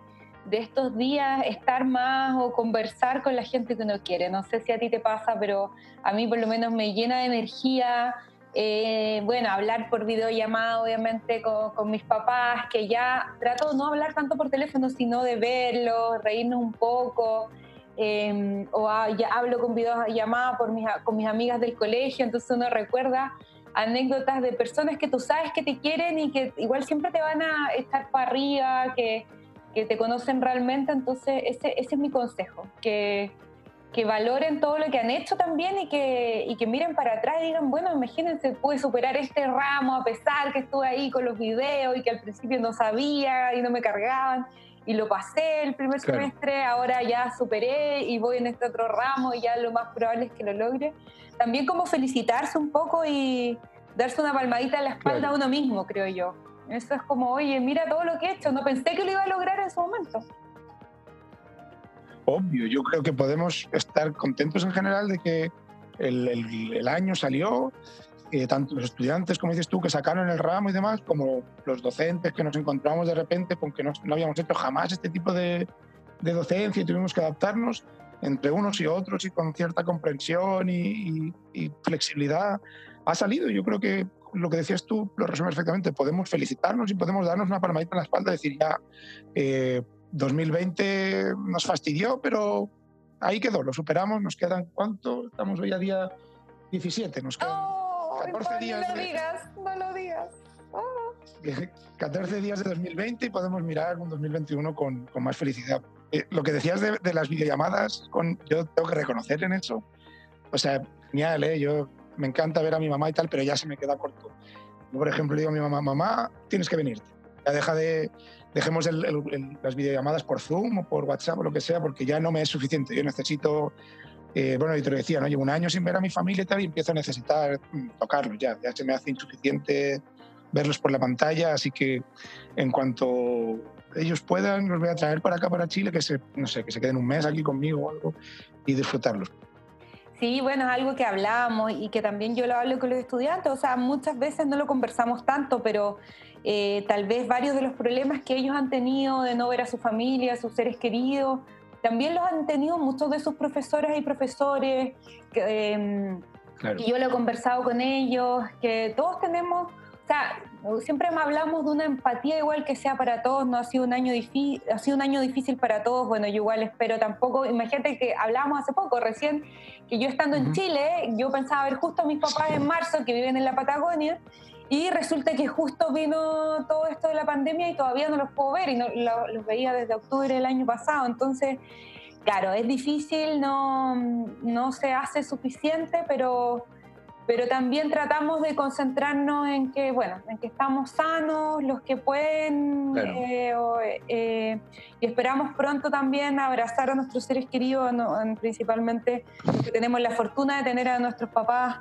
de estos días estar más o conversar con la gente que uno quiere. No sé si a ti te pasa, pero a mí por lo menos me llena de energía. Eh, bueno, hablar por videollamada, obviamente, con, mis papás, que ya trato no hablar tanto por teléfono, sino de verlos, reírnos un poco. Em, o ya hablo con videollamada por mis, con mis amigas del colegio, entonces uno recuerda anécdotas de personas que tú sabes que te quieren y que igual siempre te van a estar para arriba, que, que te conocen realmente, entonces ese, ese es mi consejo, que, que, valoren todo lo que han hecho también y que, y que miren para atrás y digan, bueno, imagínense, pude superar este ramo a pesar que estuve ahí con los videos y que al principio no sabía y no me cargaban. y lo pasé el primer semestre, ahora ya superé y voy en este otro ramo y ya lo más probable es que lo logre. También como felicitarse un poco y darse una palmadita en la espalda a uno mismo, creo yo. Eso es como, oye, mira todo lo que he hecho, no pensé que lo iba a lograr en su momento.
Obvio, yo creo que podemos estar contentos en general de que el, año salió, tanto los estudiantes, como dices tú, que sacaron el ramo y demás, como los docentes que nos encontramos de repente con que no, habíamos hecho jamás este tipo de, docencia y tuvimos que adaptarnos entre unos y otros y con cierta comprensión y, flexibilidad, ha salido. Yo creo que lo que decías tú lo resume perfectamente. Podemos felicitarnos y podemos darnos una palmadita en la espalda y decir ya, 2020 eh, nos fastidió, pero ahí quedó, lo superamos, nos quedan cuánto, estamos hoy a día 17, nos quedan... 14 días.
No lo digas, no lo digas. (laughs)
14 días de 2020 y podemos mirar un 2021 con, con más felicidad. Eh, lo que decías de, de, las videollamadas, con, yo tengo que reconocer en eso. O sea, genial, ¿eh? Yo me encanta ver a mi mamá y tal, pero ya se me queda corto. Yo, por ejemplo, digo a mi mamá, mamá, tienes que venirte. Ya deja de, dejemos las videollamadas por Zoom o por WhatsApp o lo que sea, porque ya no me es suficiente. Yo necesito eh, bueno, y te lo decía, ¿no? Llevo un año sin ver a mi familia y tal, y empiezo a necesitar mm, tocarlos ya. Ya se me hace insuficiente verlos por la pantalla, así que en cuanto ellos puedan, los voy a traer para acá, para Chile, que se, no sé, que se queden un mes aquí conmigo o algo y disfrutarlos.
Sí, bueno, es algo que hablamos y que también yo lo hablo con los estudiantes, o sea, muchas veces no lo conversamos tanto, pero eh, tal vez varios de los problemas que ellos han tenido de no ver a su familia, a sus seres queridos, también los han tenido muchos de sus profesoras y profesores, que, em, y yo lo he conversado con ellos, que todos tenemos, o sea, siempre hablamos de una empatía igual que sea para todos, no ha sido un año difícil, ha sido un año difícil para todos, bueno, yo igual espero tampoco, imagínate que hablábamos hace poco, recién, que yo estando en Chile, yo pensaba ver justo a mis papás en marzo que viven en la Patagonia, y resulta que justo vino todo esto de la pandemia y todavía no los puedo ver y no, los veía desde octubre del año pasado. Entonces, claro, es difícil, no, no se hace suficiente, pero, pero también tratamos de concentrarnos en que, bueno, en que estamos sanos, los que pueden, eh, eh, y esperamos pronto también abrazar a nuestros seres queridos, principalmente los que tenemos la fortuna de tener a nuestros papás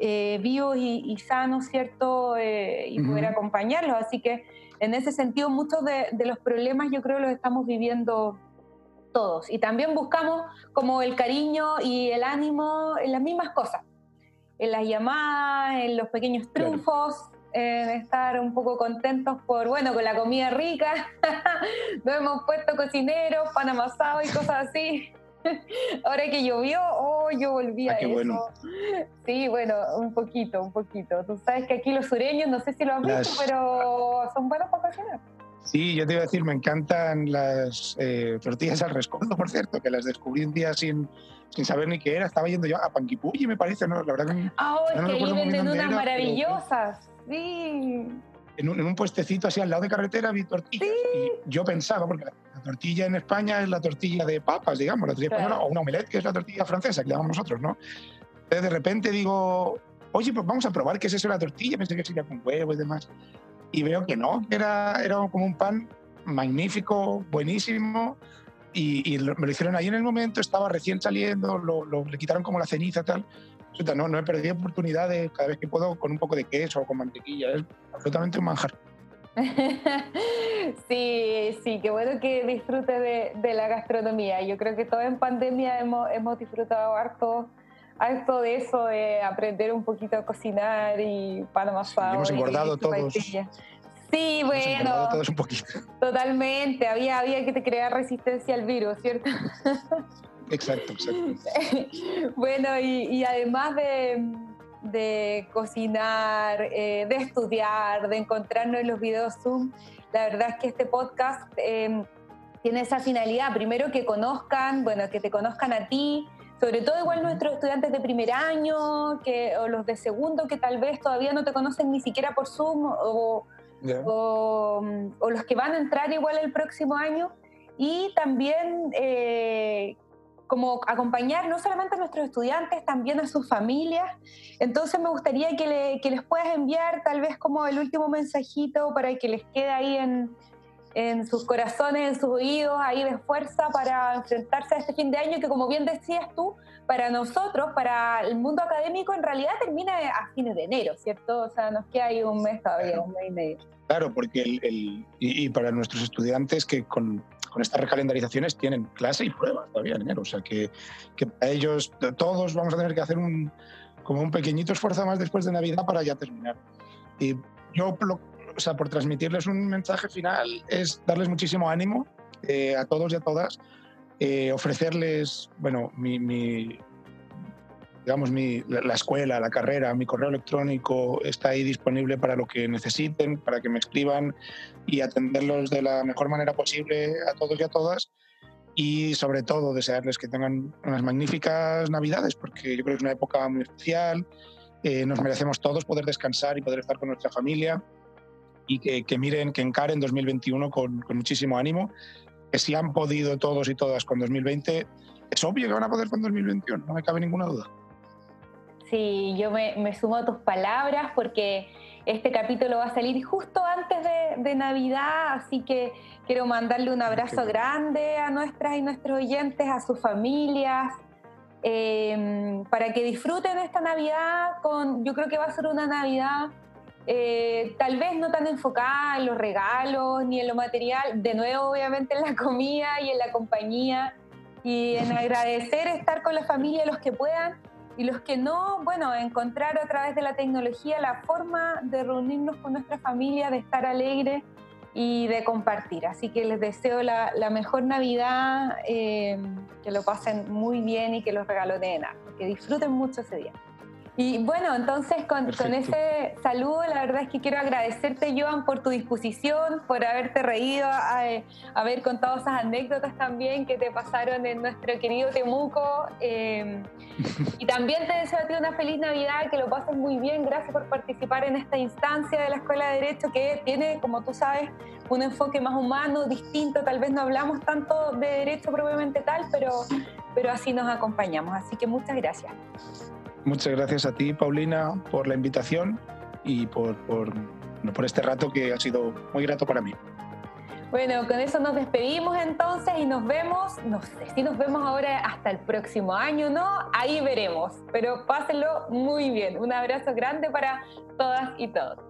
eh, vivos y, sanos, ¿cierto? Eh, y poder acompañarlos. Así que en ese sentido, muchos de, los problemas yo creo los estamos viviendo todos. Y también buscamos como el cariño y el ánimo en las mismas cosas, en las llamadas, en los pequeños triunfos. En estar un poco contentos por, bueno, con la comida rica, (laughs) nos hemos puesto cocineros, pan amasado y cosas así. (laughs) Ahora que llovió, oh, yo volví ah, a eso. Sí, bueno, un poquito, un poquito. Tú sabes que aquí los sureños, no sé si lo has visto, pero son buenos para cocinar.
Sí, yo te iba a decir, me encantan las eh, tortillas al rescoldo, por cierto, que las descubrí un día sin, sin saber ni qué era. Estaba yendo yo a Panquipulli, me parece, ¿no? La verdad
que Ah, oh, es que ahí venden unas maravillosas. sí.
En un, en un, puestecito así al lado de carretera vi tortillas. Y yo pensaba, porque la tortilla en España es la tortilla de papas, digamos, la tortilla española, o una omelette, que es la tortilla francesa, que llamamos nosotros, ¿no? Entonces de repente digo, oye, pues vamos a probar qué es eso la tortilla, pensé que sería con huevo y demás. Y veo que no, que era, era como un pan magnífico, buenísimo, y, y, me lo hicieron ahí en el momento, estaba recién saliendo, lo, lo, le quitaron como la ceniza tal. No, no he perdido oportunidades cada vez que puedo con un poco de queso o con mantequilla, es absolutamente un manjar. (laughs)
Sí, sí, qué bueno que disfrute de, la gastronomía. Yo creo que todos en pandemia hemos, hemos disfrutado harto, harto de eso, de aprender un poquito a cocinar y pan amasado.
hemos engordado todos.
Sí, bueno.
Todos un poquito.
Totalmente. Había, había que te crear resistencia al virus, ¿cierto?
Exacto, exacto. (laughs)
bueno, y, y además de de cocinar, eh, de estudiar, de encontrarnos en los videos Zoom. La verdad es que este podcast em, tiene esa finalidad, primero que conozcan, bueno, que te conozcan a ti, sobre todo igual nuestros estudiantes de primer año, que, o los de segundo, que tal vez todavía no te conocen ni siquiera por Zoom, o, o, los que van a entrar igual el próximo año, y también eh, como acompañar no solamente a nuestros estudiantes, también a sus familias. Entonces me gustaría que, les puedas enviar tal vez como el último mensajito para que les quede ahí en, en sus corazones, en sus oídos, ahí de fuerza para enfrentarse a este fin de año que, como bien decías tú, para nosotros, para el mundo académico, en realidad termina a fines de enero, ¿cierto? O sea, nos queda ahí un mes todavía, un mes y medio.
Claro, porque el, y, para nuestros estudiantes que con, con, estas recalendarizaciones tienen clase y pruebas todavía en enero, o sea que, que para ellos todos vamos a tener que hacer un, como un pequeñito esfuerzo más después de Navidad para ya terminar. Y yo o sea, por transmitirles un mensaje final es darles muchísimo ánimo eh, a todos y a todas, eh, ofrecerles, bueno, mi, digamos, mi, la escuela, la carrera, mi correo electrónico está ahí disponible para lo que necesiten, para que me escriban y atenderlos de la mejor manera posible a todos y a todas. Y sobre todo desearles que tengan unas magníficas navidades, porque yo creo que es una época muy especial. Eh, nos merecemos todos poder descansar y poder estar con nuestra familia y que, que, miren, que encaren 2021 con, con, muchísimo ánimo, que si han podido todos y todas con 2020, es obvio que van a poder con 2021, no me cabe ninguna duda.
Sí, yo me, me sumo a tus palabras porque este capítulo va a salir justo antes de, de Navidad, así que quiero mandarle un abrazo grande a nuestras y nuestros oyentes, a sus familias, eh, para que disfruten esta Navidad con, yo creo que va a ser una Navidad eh, tal vez no tan enfocada en los regalos ni en lo material, de nuevo obviamente en la comida y en la compañía y en (laughs) agradecer estar con la familia los que puedan y los que no, bueno, encontrar a través de la tecnología la forma de reunirnos con nuestra familia, de estar alegre y de compartir. Así que les deseo la, mejor Navidad, eh, que lo pasen muy bien y que los regalos den que disfruten mucho ese día. Y bueno, entonces con, con, ese saludo, la verdad es que quiero agradecerte, Joan, por tu disposición, por haberte reído, a, haber contado esas anécdotas también que te pasaron en nuestro querido Temuco. Em, y también te deseo a ti una feliz Navidad, que lo pases muy bien. Gracias por participar en esta instancia de la Escuela de Derecho que tiene, como tú sabes, un enfoque más humano, distinto. Tal vez no hablamos tanto de derecho propiamente tal, pero, pero así nos acompañamos. Así que muchas gracias.
Muchas gracias a ti, Paulina, por la invitación y por, por, este rato que ha sido muy grato para mí.
Bueno, con eso nos despedimos entonces y nos vemos, no sé si nos vemos ahora hasta el próximo año, ¿no? Ahí veremos, pero pásenlo muy bien. Un abrazo grande para todas y todos.